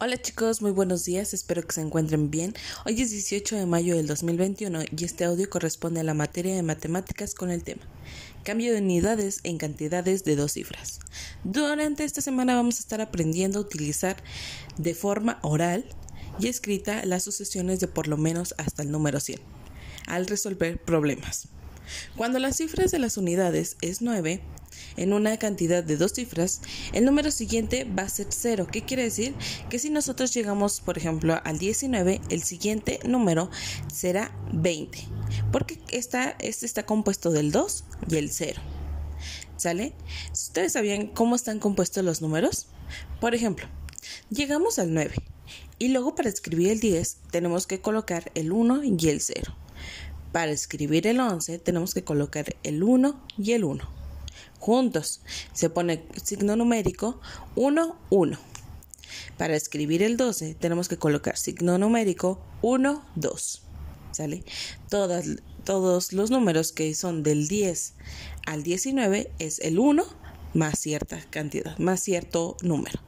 Hola chicos, muy buenos días, espero que se encuentren bien. Hoy es 18 de mayo del 2021 y este audio corresponde a la materia de matemáticas con el tema Cambio de unidades en cantidades de dos cifras. Durante esta semana vamos a estar aprendiendo a utilizar de forma oral y escrita las sucesiones de por lo menos hasta el número 100 al resolver problemas. Cuando las cifras de las unidades es 9, en una cantidad de dos cifras, el número siguiente va a ser 0. ¿Qué quiere decir? Que si nosotros llegamos, por ejemplo, al 19, el siguiente número será 20. Porque está, este está compuesto del 2 y el 0. ¿Sale? ¿Ustedes sabían cómo están compuestos los números? Por ejemplo, llegamos al 9 y luego para escribir el 10 tenemos que colocar el 1 y el 0. Para escribir el 11 tenemos que colocar el 1 y el 1. Juntos se pone signo numérico 1, 1. Para escribir el 12 tenemos que colocar signo numérico 1, 2. ¿Sale? todos los números que son del 10 al 19 es el 1 más cierta cantidad, más cierto número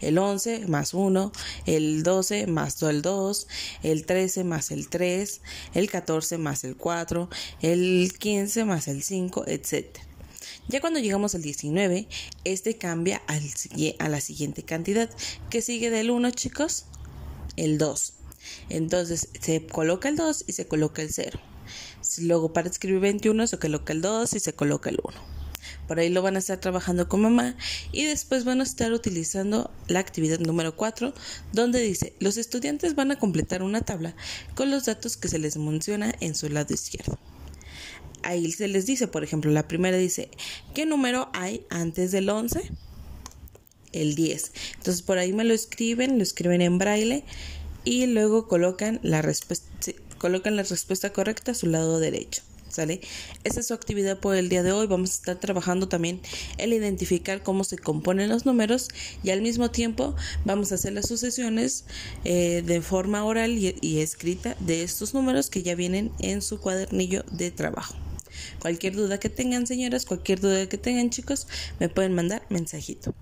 el 11 más 1, el 12 más el 2, el 13 más el 3, el 14 más el 4, el 15 más el 5, etc. Ya cuando llegamos al 19, este cambia a la siguiente cantidad, que sigue del 1, chicos, el 2. Entonces se coloca el 2 y se coloca el 0. Luego para escribir 21 se coloca el 2 y se coloca el 1. Por ahí lo van a estar trabajando con mamá y después van a estar utilizando la actividad número 4 donde dice los estudiantes van a completar una tabla con los datos que se les menciona en su lado izquierdo. Ahí se les dice, por ejemplo, la primera dice, ¿qué número hay antes del 11? El 10. Entonces por ahí me lo escriben, lo escriben en braille y luego colocan la respuesta, colocan la respuesta correcta a su lado derecho. ¿Sale? Esa es su actividad por el día de hoy. Vamos a estar trabajando también el identificar cómo se componen los números y al mismo tiempo vamos a hacer las sucesiones eh, de forma oral y escrita de estos números que ya vienen en su cuadernillo de trabajo. Cualquier duda que tengan, señoras, cualquier duda que tengan, chicos, me pueden mandar mensajito.